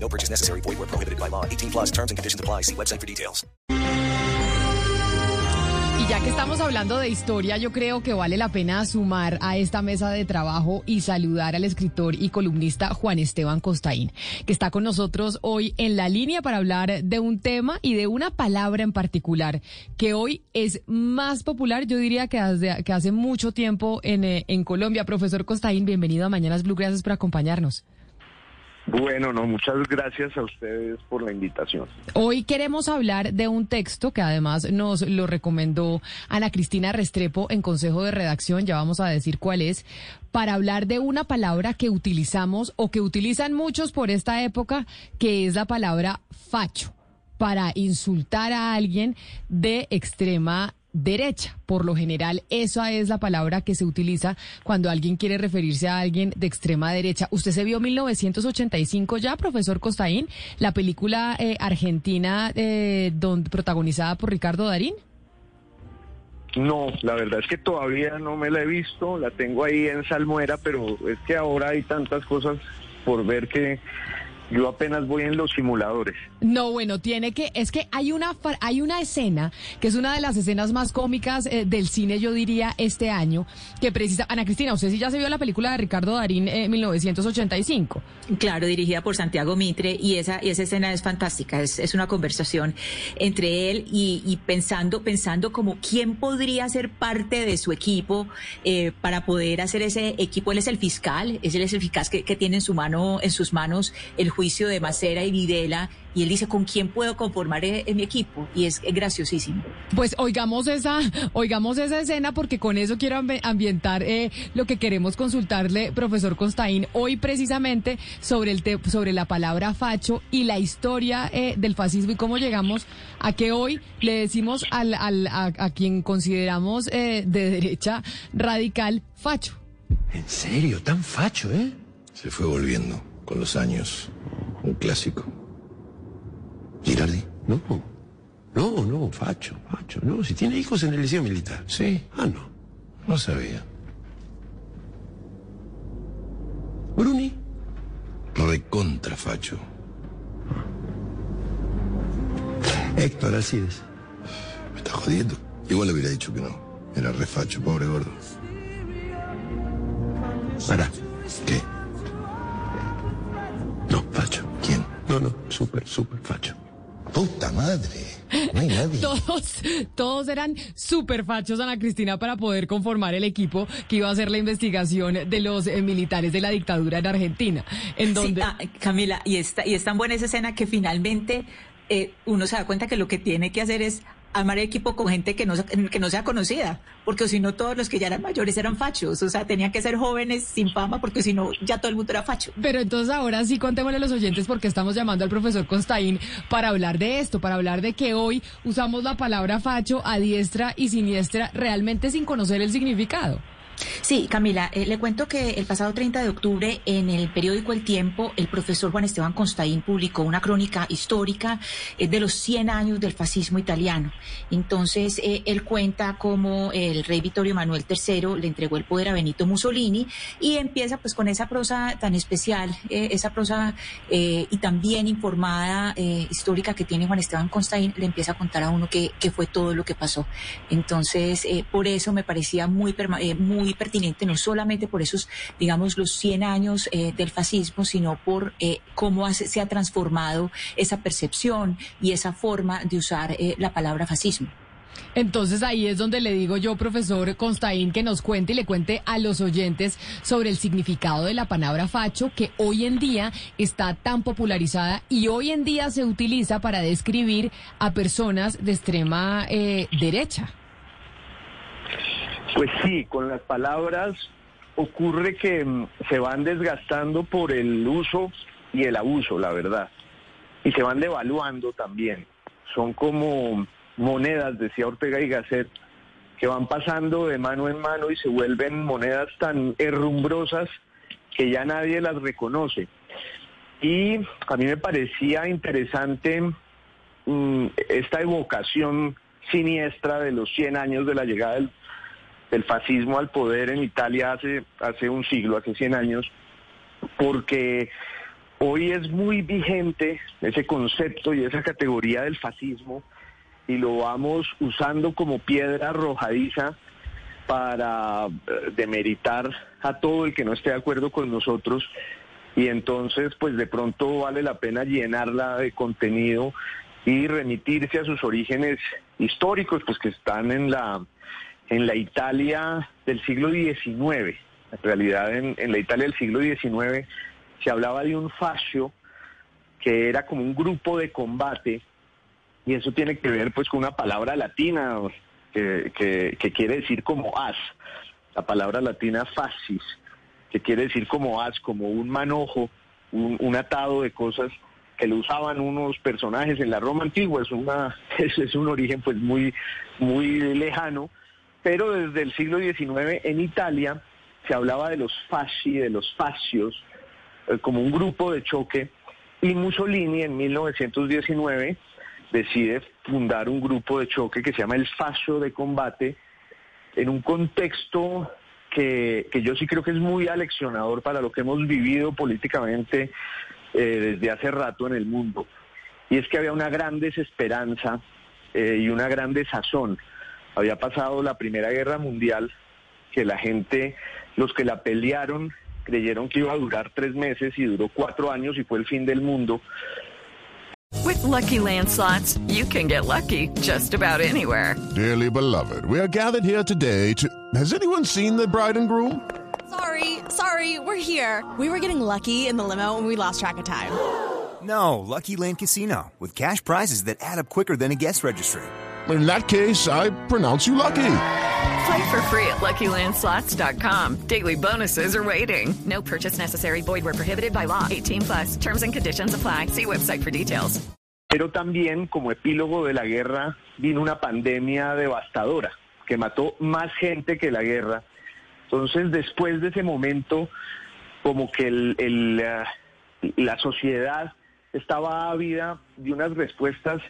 No purchase necessary. Void where prohibited by law. 18 plus terms and conditions apply. See website for details. Y ya que estamos hablando de historia, yo creo que vale la pena sumar a esta mesa de trabajo y saludar al escritor y columnista Juan Esteban Costaín, que está con nosotros hoy en la línea para hablar de un tema y de una palabra en particular que hoy es más popular, yo diría que hace, que hace mucho tiempo en, eh, en Colombia. Profesor Costaín, bienvenido a Mañanas Blue, gracias por acompañarnos. Bueno, no, muchas gracias a ustedes por la invitación. Hoy queremos hablar de un texto que además nos lo recomendó Ana Cristina Restrepo en Consejo de Redacción, ya vamos a decir cuál es, para hablar de una palabra que utilizamos o que utilizan muchos por esta época, que es la palabra facho, para insultar a alguien de extrema derecha. Por lo general, esa es la palabra que se utiliza cuando alguien quiere referirse a alguien de extrema derecha. ¿Usted se vio 1985 ya, profesor Costaín, la película eh, argentina eh, donde, protagonizada por Ricardo Darín? No, la verdad es que todavía no me la he visto, la tengo ahí en salmuera, pero es que ahora hay tantas cosas por ver que yo apenas voy en los simuladores. No, bueno, tiene que, es que hay una, hay una escena que es una de las escenas más cómicas eh, del cine, yo diría, este año, que precisa, Ana Cristina, usted sí ya se vio la película de Ricardo Darín eh, 1985. Claro, dirigida por Santiago Mitre y esa, y esa escena es fantástica, es, es una conversación entre él y, y pensando, pensando como quién podría ser parte de su equipo eh, para poder hacer ese equipo. Él es el fiscal, él es el fiscal que, que tiene en su mano, en sus manos el juicio de Macera y Videla y él dice con quién puedo conformar eh, en mi equipo y es graciosísimo. Pues oigamos esa, oigamos esa escena porque con eso quiero ambi- ambientar eh, lo que queremos consultarle, profesor Constaín, hoy precisamente sobre el te- sobre la palabra facho y la historia eh, del fascismo y cómo llegamos a que hoy le decimos al, al- a, a quien consideramos eh, de derecha radical facho. ¿En serio? Tan facho, ¿eh? Se fue volviendo con los años. Un clásico. Girardi. No. No, no, facho, facho. No, si tiene hijos en el liceo militar. Sí. Ah, no. No sabía. Bruni. Recontra facho. Héctor Alcides. Me está jodiendo. Igual le hubiera dicho que no. Era re facho, pobre gordo. Para. ¿Qué? No, no, súper, súper facho. Puta madre. No hay nadie. Todos, todos eran súper fachos, Ana Cristina, para poder conformar el equipo que iba a hacer la investigación de los eh, militares de la dictadura en Argentina. En donde... Sí, ah, Camila, y, está, y es tan buena esa escena que finalmente eh, uno se da cuenta que lo que tiene que hacer es armar equipo con gente que no, que no sea conocida, porque si no todos los que ya eran mayores eran fachos, o sea, tenían que ser jóvenes sin fama, porque si no ya todo el mundo era facho. Pero entonces ahora sí contémosle a los oyentes porque estamos llamando al profesor Constaín para hablar de esto, para hablar de que hoy usamos la palabra facho a diestra y siniestra realmente sin conocer el significado. Sí, Camila, eh, le cuento que el pasado 30 de octubre en el periódico El Tiempo, el profesor Juan Esteban Constaín publicó una crónica histórica eh, de los 100 años del fascismo italiano. Entonces, eh, él cuenta cómo el rey Vittorio Manuel III le entregó el poder a Benito Mussolini y empieza pues con esa prosa tan especial, esa prosa y también informada histórica que tiene Juan Esteban Constaín, le empieza a contar a uno qué fue todo lo que pasó. Entonces, por eso me parecía muy, pertinente, no solamente por esos, digamos, los 100 años eh, del fascismo, sino por eh, cómo hace- se ha transformado esa percepción y esa forma de usar eh, la palabra fascismo. Entonces ahí es donde le digo yo, profesor Constaín, que nos cuente y le cuente a los oyentes sobre el significado de la palabra facho que hoy en día está tan popularizada y hoy en día se utiliza para describir a personas de extrema eh, derecha. Pues sí, con las palabras ocurre que mm, se van desgastando por el uso y el abuso, la verdad. Y se van devaluando también. son como monedas, decía Ortega y Gasset, que van pasando de mano en mano y se vuelven monedas tan herrumbrosas que ya nadie las reconoce. Y a mí me parecía interesante mm, esta evocación siniestra de los 100 años de la llegada del, del, fascismo al poder en Italia hace, hace un siglo, hace 100 años, porque hoy es muy vigente ese concepto y esa categoría del fascismo y lo vamos usando como piedra arrojadiza para eh, demeritar a todo el que no esté de acuerdo con nosotros y entonces pues de pronto vale la pena llenarla de contenido y remitirse a sus orígenes históricos pues que están en la en la Italia del siglo XIX en realidad en, la Italia del siglo XIX se hablaba de un fascio que era como un grupo de combate y eso tiene que ver pues con una palabra latina que, que, quiere decir como as, la palabra latina fascis, que quiere decir como as, como un manojo, un, atado de cosas que lo usaban unos personajes en la Roma antigua, es, una, es, un origen pues muy, muy lejano, pero desde el siglo XIX en Italia se hablaba de los fasci, de los fascios, eh, como un grupo de choque, y Mussolini en 1919 decide fundar un grupo de choque que se llama el Fascio de Combate, en un contexto que, yo sí creo que es muy aleccionador para lo que hemos vivido políticamente eh, desde hace rato en el mundo. Y es que había una gran desesperanza eh, y una gran desazón. Había pasado la Primera Guerra Mundial, que la gente, los que la pelearon, creyeron que iba a durar tres meses y duró cuatro años y fue el fin del mundo. With lucky landslots, you can get lucky just about anywhere. Dearly beloved, we are gathered here today to. Has anyone seen the bride and groom? Sorry, sorry, we're here. We were getting lucky in the limo and we lost track of time. No, Lucky Land Casino, with cash prizes that add up quicker than a guest registry. In that case, I pronounce you lucky. Play for free at LuckyLandSlots.com. Daily bonuses are waiting. No purchase necessary. Void were prohibited by law. 18 plus. Terms and conditions apply. See website for details. Pero también, como epílogo de la guerra, vino una pandemia devastadora que mató más gente que la guerra. Entonces, después de ese momento, como que el, el, uh, la sociedad estaba ávida de unas respuestas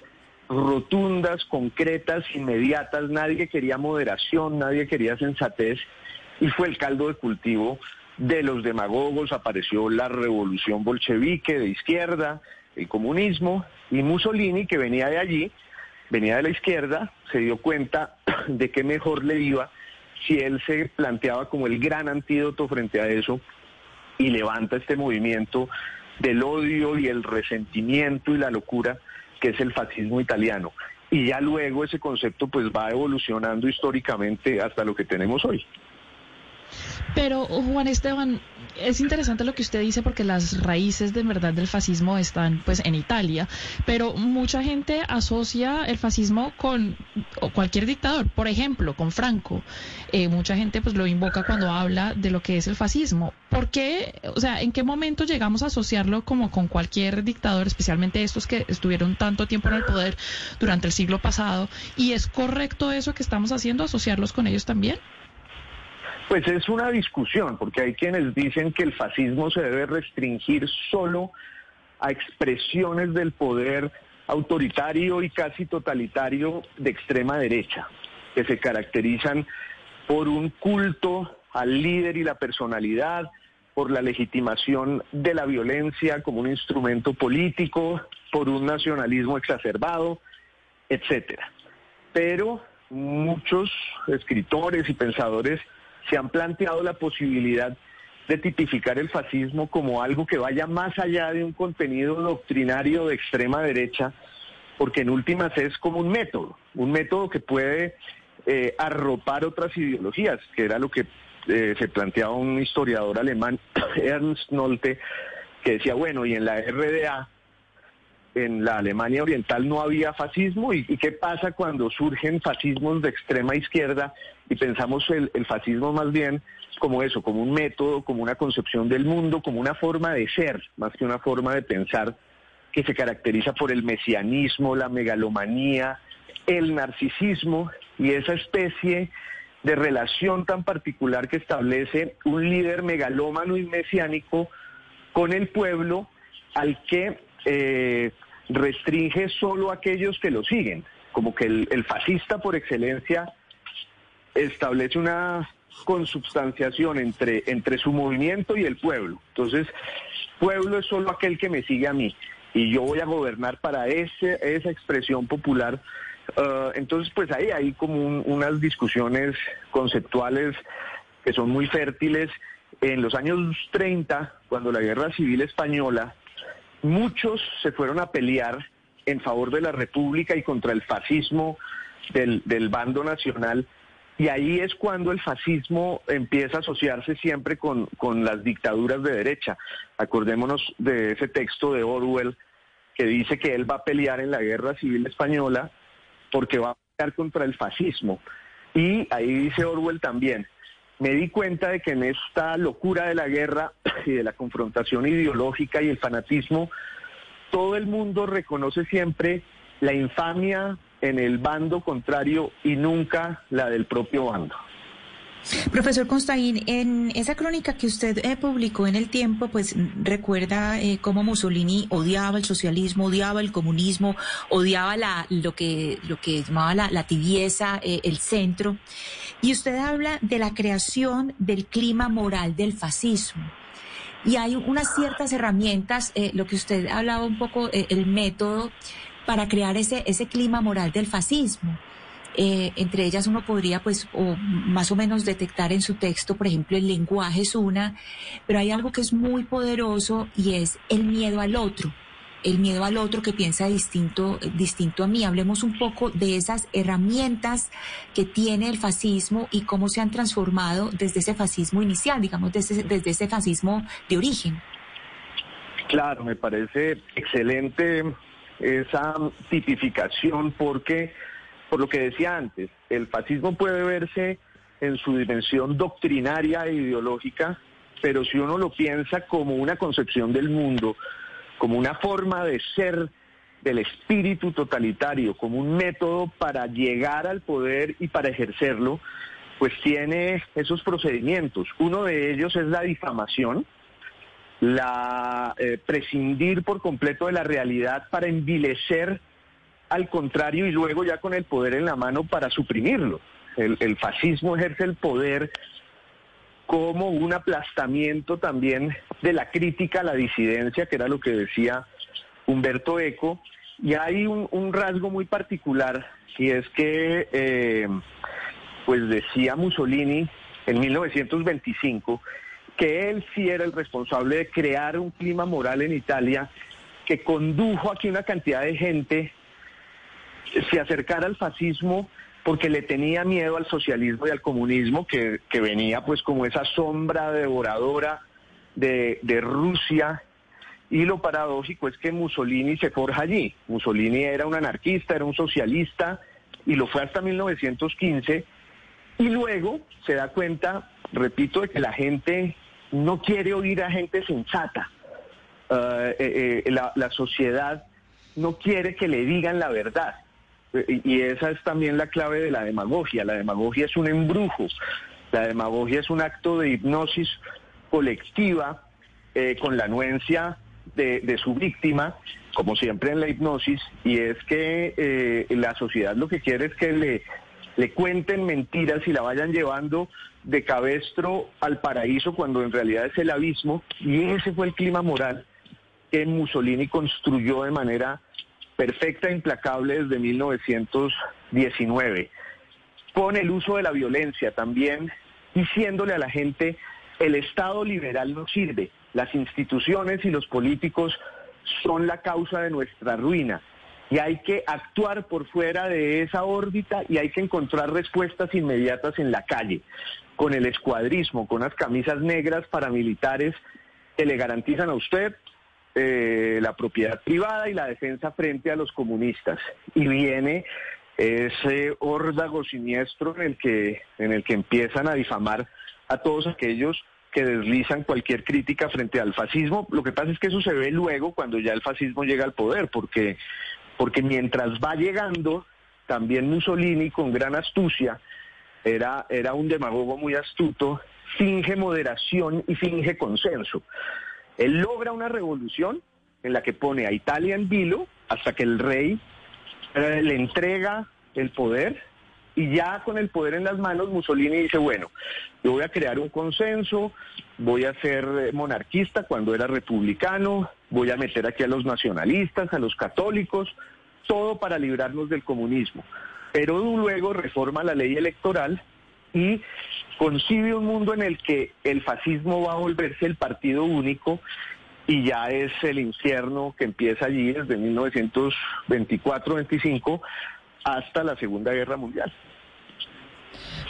rotundas, concretas, inmediatas. Nadie quería moderación, nadie quería sensatez y fue el caldo de cultivo de los demagogos. Apareció la revolución bolchevique de izquierda, el comunismo y Mussolini, que venía de allí, venía de la izquierda, se dio cuenta de que mejor le iba si él se planteaba como el gran antídoto frente a eso y levanta este movimiento del odio y el resentimiento y la locura que es el fascismo italiano. Y ya luego ese concepto pues va evolucionando históricamente hasta lo que tenemos hoy. Pero Juan Esteban, es interesante lo que usted dice porque las raíces de verdad del fascismo están pues en Italia, pero mucha gente asocia el fascismo con cualquier dictador, por ejemplo, con Franco. Eh, mucha gente pues lo invoca cuando habla de lo que es el fascismo. ¿Por qué, o sea, en qué momento llegamos a asociarlo como con cualquier dictador, especialmente estos que estuvieron tanto tiempo en el poder durante el siglo pasado? ¿Y es correcto eso que estamos haciendo, asociarlos con ellos también? Pues es una discusión, porque hay quienes dicen que el fascismo se debe restringir solo a expresiones del poder autoritario y casi totalitario de extrema derecha, que se caracterizan por un culto al líder y la personalidad, por la legitimación de la violencia como un instrumento político, por un nacionalismo exacerbado, etcétera. Pero muchos escritores y pensadores se han planteado la posibilidad de tipificar el fascismo como algo que vaya más allá de un contenido doctrinario de extrema derecha, porque en últimas es como un método, un método que puede eh, arropar otras ideologías, que era lo que eh, se planteaba un historiador alemán, Ernst Nolte, que decía, bueno, y en la RDA en la Alemania Oriental no había fascismo y, qué pasa cuando surgen fascismos de extrema izquierda y pensamos el, fascismo más bien como eso, como un método, como una concepción del mundo, como una forma de ser, más que una forma de pensar que se caracteriza por el mesianismo, la megalomanía, el narcisismo y esa especie de relación tan particular que establece un líder megalómano y mesiánico con el pueblo al que eh, restringe solo a aquellos que lo siguen, como que el, fascista por excelencia establece una consubstanciación entre, entre su movimiento y el pueblo. Entonces, pueblo es solo aquel que me sigue a mí y yo voy a gobernar para ese, esa expresión popular. Uh, entonces, pues ahí hay como unas discusiones conceptuales que son muy fértiles. En los años 30, cuando la guerra civil española muchos se fueron a pelear en favor de la República y contra el fascismo del, bando nacional. Y ahí es cuando el fascismo empieza a asociarse siempre con, con, las dictaduras de derecha. Acordémonos de ese texto de Orwell que dice que él va a pelear en la guerra civil española porque va a pelear contra el fascismo. Y ahí dice Orwell también, me di cuenta de que en esta locura de la guerra y de la confrontación ideológica y el fanatismo, todo el mundo reconoce siempre la infamia en el bando contrario y nunca la del propio bando. Profesor Constaín, en esa crónica que usted eh, publicó en el tiempo, pues recuerda eh, cómo Mussolini odiaba el socialismo, odiaba el comunismo, odiaba la, lo, que, lo que llamaba la, tibieza, eh, el centro. Y usted habla de la creación del clima moral del fascismo. Y hay unas ciertas herramientas, lo que usted hablaba un poco, el método para crear ese clima moral del fascismo. Eh, entre ellas uno podría, pues, o más o menos detectar en su texto, por ejemplo, el lenguaje es una, pero hay algo que es muy poderoso y es el miedo al otro el miedo al otro que piensa distinto, distinto a mí. Hablemos un poco de esas herramientas que tiene el fascismo y cómo se han transformado desde ese fascismo inicial, digamos, desde, desde ese fascismo de origen. Claro, me parece excelente esa tipificación porque por lo que decía antes, el fascismo puede verse en su dimensión doctrinaria e ideológica, pero si uno lo piensa como una concepción del mundo, como una forma de ser del espíritu totalitario, como un método para llegar al poder y para ejercerlo, pues tiene esos procedimientos. Uno de ellos es la difamación, la eh, prescindir por completo de la realidad para envilecer al contrario y luego ya con el poder en la mano para suprimirlo. El, fascismo ejerce el poder como un aplastamiento también de la crítica a la disidencia, que era lo que decía Humberto Eco, y hay un, rasgo muy particular, y es que, eh, pues decía Mussolini en 1925, que él sí era el responsable de crear un clima moral en Italia que condujo a que una cantidad de gente se acercara al fascismo porque le tenía miedo al socialismo y al comunismo que, venía pues como esa sombra devoradora de, Rusia y lo paradójico es que Mussolini se forja allí. Mussolini era un anarquista, era un socialista y lo fue hasta 1915 y luego se da cuenta, repito, de que la gente no quiere oír a gente sensata. Ah, eh, eh, la sociedad no quiere que le digan la verdad. Y esa es también la clave de la demagogia. La demagogia es un embrujo. La demagogia es un acto de hipnosis colectiva eh, con la anuencia de, su víctima, como siempre en la hipnosis, y es que eh, la sociedad lo que quiere es que le, le cuenten mentiras y la vayan llevando de cabestro al paraíso cuando en realidad es el abismo, y ese fue el clima moral que Mussolini construyó de manera perfecta e implacable desde 1919, con el uso de la violencia también, diciéndole a la gente, el Estado liberal no sirve, las instituciones y los políticos son la causa de nuestra ruina. Y hay que actuar por fuera de esa órbita y hay que encontrar respuestas inmediatas en la calle, con el escuadrismo, con las camisas negras paramilitares que le garantizan a usted eh, la propiedad privada y la defensa frente a los comunistas. Y viene ese órdago siniestro en el que, en el que empiezan a difamar a todos aquellos que deslizan cualquier crítica frente al fascismo. Lo que pasa es que eso se ve luego cuando ya el fascismo llega al poder, porque, porque mientras va llegando, también Mussolini con gran astucia, era, era un demagogo muy astuto, finge moderación y finge consenso. Él logra una revolución en la que pone a Italia en vilo hasta que el rey eh, le entrega el poder y ya con el poder en las manos Mussolini dice, bueno, yo voy a crear un consenso, voy a ser eh, monarquista cuando era republicano, voy a meter aquí a los nacionalistas, a los católicos, todo para librarnos del comunismo. Pero luego reforma la ley electoral y concibe un mundo en el que el fascismo va a volverse el partido único y ya es el infierno que empieza allí desde 1924-25 hasta la Segunda Guerra Mundial.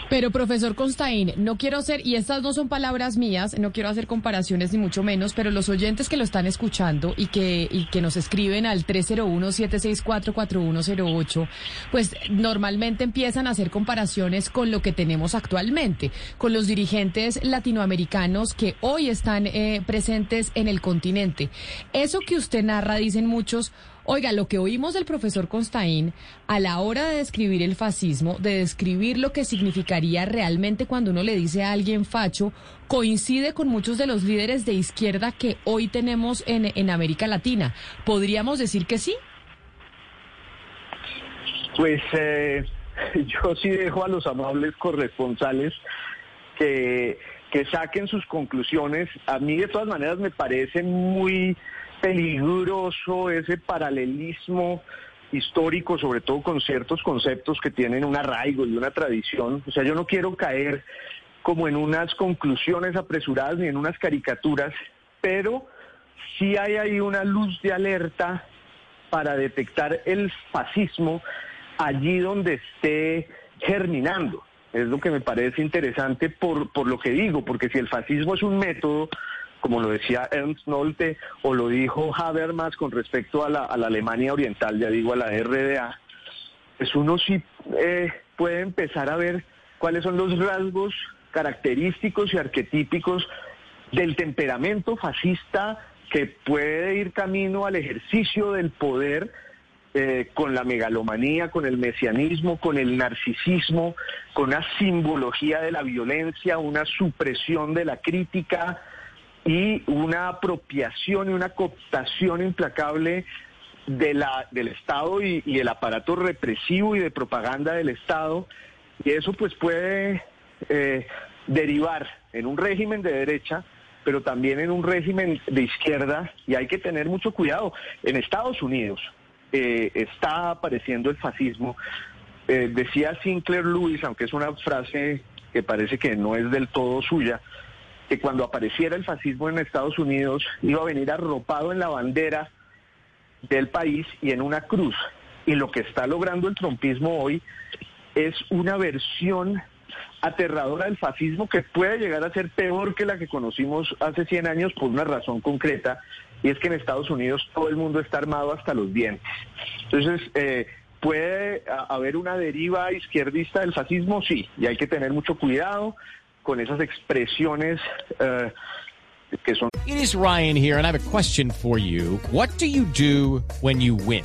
Pero profesor Constaín, no quiero hacer, y estas no son palabras mías, no quiero hacer comparaciones ni mucho menos, pero los oyentes que lo están escuchando y que, y que nos escriben al 301-764-4108, pues normalmente empiezan a hacer comparaciones con lo que tenemos actualmente, con los dirigentes latinoamericanos que hoy están eh, presentes en el continente. Eso que usted narra, dicen muchos, Oiga, lo que oímos del profesor Constaín a la hora de describir el fascismo, de describir lo que significaría realmente cuando uno le dice a alguien facho, coincide con muchos de los líderes de izquierda que hoy tenemos en, en América Latina. ¿Podríamos decir que sí? Pues eh, yo sí dejo a los amables corresponsales que, que saquen sus conclusiones. A mí de todas maneras me parece muy peligroso ese paralelismo histórico, sobre todo con ciertos conceptos que tienen un arraigo y una tradición. O sea, yo no quiero caer como en unas conclusiones apresuradas ni en unas caricaturas, pero sí hay ahí una luz de alerta para detectar el fascismo allí donde esté germinando. Es lo que me parece interesante por, por lo que digo, porque si el fascismo es un método, como lo decía Ernst Nolte o lo dijo Habermas con respecto a la, Alemania Oriental, ya digo a la RDA, pues uno sí eh, puede empezar a ver cuáles son los rasgos característicos y arquetípicos del temperamento fascista que puede ir camino al ejercicio del poder eh, con la megalomanía, con el mesianismo, con el narcisismo, con una simbología de la violencia, una supresión de la crítica, y una apropiación y una cooptación implacable de la, del Estado y, el aparato represivo y de propaganda del Estado. Y eso pues puede eh, derivar en un régimen de derecha, pero también en un régimen de izquierda y hay que tener mucho cuidado. En Estados Unidos eh, está apareciendo el fascismo. Eh, decía Sinclair Lewis, aunque es una frase que parece que no es del todo suya, que cuando apareciera el fascismo en Estados Unidos iba a venir arropado en la bandera del país y en una cruz. Y lo que está logrando el trompismo hoy es una versión aterradora del fascismo que puede llegar a ser peor que la que conocimos hace 100 años por una razón concreta, y es que en Estados Unidos todo el mundo está armado hasta los dientes. Entonces, eh, ¿puede haber una deriva izquierdista del fascismo? Sí, y hay que tener mucho cuidado con esas expresiones uh, que son. It is Ryan here, and I have a question for you. What do you do when you win?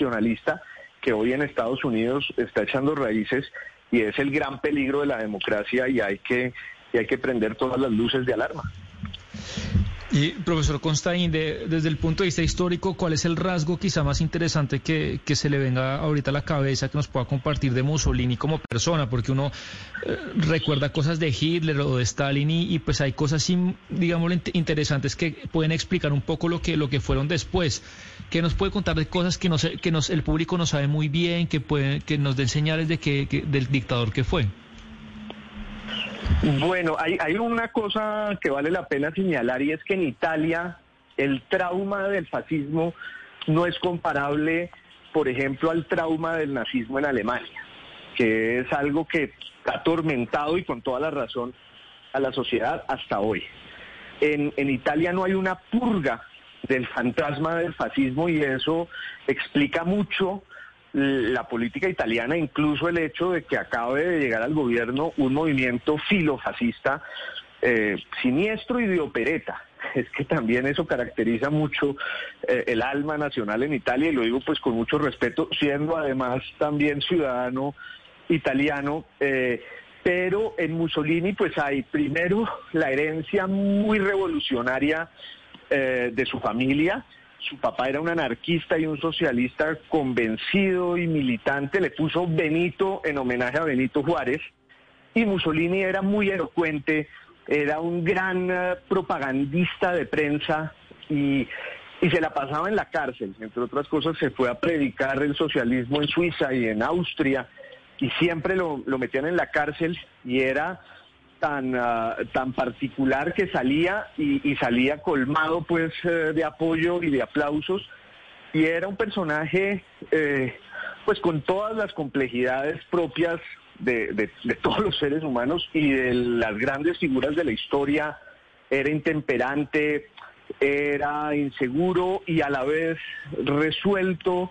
nacionalista que hoy en Estados Unidos está echando raíces y es el gran peligro de la democracia y hay que, y hay que prender todas las luces de alarma. Y profesor Constaín, desde el punto de vista histórico, ¿cuál es el rasgo quizá más interesante que, se le venga ahorita a la cabeza que nos pueda compartir de Mussolini como persona? Porque uno eh, recuerda cosas de Hitler o de Stalin y, pues hay cosas, digamos, interesantes que pueden explicar un poco lo que, lo que fueron después. ¿Qué nos puede contar de cosas que, no que nos, el público no sabe muy bien, que, que nos den señales de que, del dictador que fue? Bueno, hay, hay una cosa que vale la pena señalar y es que en Italia el trauma del fascismo no es comparable, por ejemplo, al trauma del nazismo en Alemania, que es algo que ha atormentado y con toda la razón a la sociedad hasta hoy. En, en Italia no hay una purga del fantasma del fascismo y eso explica mucho la política italiana, incluso el hecho de que acabe de llegar al gobierno un movimiento filofascista eh, siniestro y de opereta. Es que también eso caracteriza mucho eh, el alma nacional en Italia y lo digo pues con mucho respeto, siendo además también ciudadano italiano. Eh, pero en Mussolini pues hay primero la herencia muy revolucionaria de su familia, su papá era un anarquista y un socialista convencido y militante, le puso Benito en homenaje a Benito Juárez, y Mussolini era muy elocuente, era un gran eh, propagandista de prensa y, y se la pasaba en la cárcel. Entre otras cosas, se fue a predicar el socialismo en Suiza y en Austria y siempre lo, lo metían en la cárcel y era tan, ah, tan particular que salía y, salía colmado pues eh, de apoyo y de aplausos. Y era un personaje eh, pues con todas las complejidades propias de, de, todos los seres humanos y de las grandes figuras de la historia. Era intemperante era inseguro y a la vez resuelto.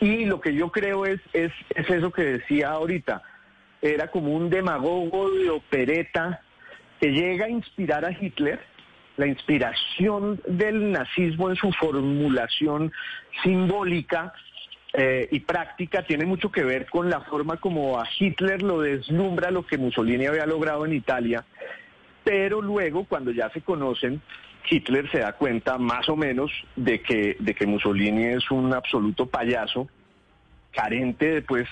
Y lo que yo creo es, es, es eso que decía ahorita era como un demagogo de opereta que llega a inspirar a Hitler. La inspiración del nazismo en su formulación simbólica eh, y práctica tiene mucho que ver con la forma como a Hitler lo deslumbra lo que Mussolini había logrado en Italia, pero luego cuando ya se conocen, Hitler se da cuenta más o menos de que, de que Mussolini es un absoluto payaso, carente de, pues,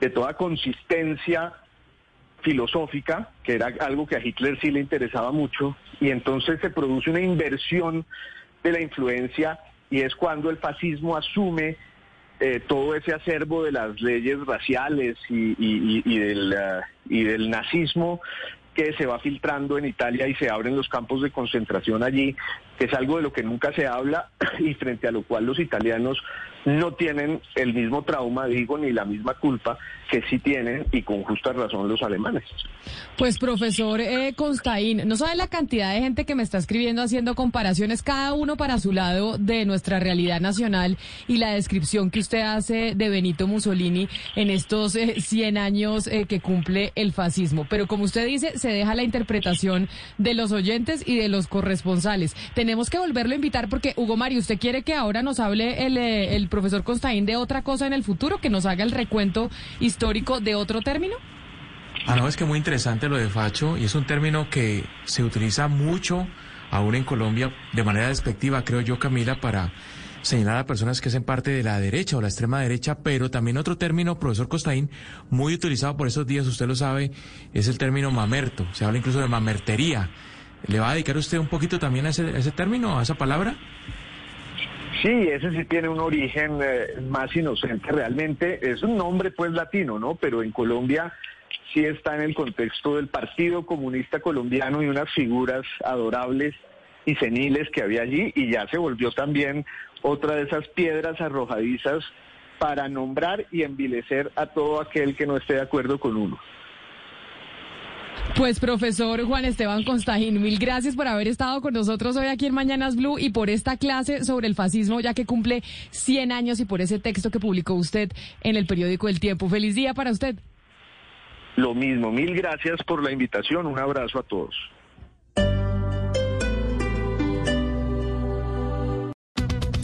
de toda consistencia filosófica, que era algo que a Hitler sí le interesaba mucho, y entonces se produce una inversión de la influencia y es cuando el fascismo asume eh, todo ese acervo de las leyes raciales y, del, uh, y del nazismo que se va filtrando en Italia y se abren los campos de concentración allí, que es algo de lo que nunca se habla y frente a lo cual los italianos no tienen el mismo trauma, digo, ni la misma culpa que sí tienen y con justa razón los alemanes. Pues profesor eh, Constaín, no sabe la cantidad de gente que me está escribiendo haciendo comparaciones, cada uno para su lado de nuestra realidad nacional y la descripción que usted hace de Benito Mussolini en estos 100 eh, años eh, que cumple el fascismo. Pero como usted dice, se deja la interpretación de los oyentes y de los corresponsales. Tenemos que volverlo a invitar porque, Hugo Mario, ¿usted quiere que ahora nos hable el, el profesor Constaín de otra cosa en el futuro, que nos haga el recuento histórico de otro término? Ah, no, es que muy interesante lo de facho y es un término que se utiliza mucho aún en Colombia de manera despectiva, creo yo, Camila, para señalar a personas que hacen parte de la derecha o la extrema derecha, pero también otro término, profesor Costaín, muy utilizado por esos días, usted lo sabe, es el término mamerto, se habla incluso de mamertería. ¿Le va a dedicar usted un poquito también ese, a ese término, a esa palabra? Sí, ese sí tiene un origen eh, más inocente realmente. Es un nombre pues latino, ¿no? Pero en Colombia sí está en el contexto del Partido Comunista Colombiano y unas figuras adorables y seniles que había allí y ya se volvió también otra de esas piedras arrojadizas para nombrar y envilecer a todo aquel que no esté de acuerdo con uno. Pues profesor Juan Esteban Constajín, mil gracias por haber estado con nosotros hoy aquí en Mañanas Blue y por esta clase sobre el fascismo, ya que cumple 100 años y por ese texto que publicó usted en el periódico El Tiempo. Feliz día para usted. Lo mismo, mil gracias por la invitación, un abrazo a todos.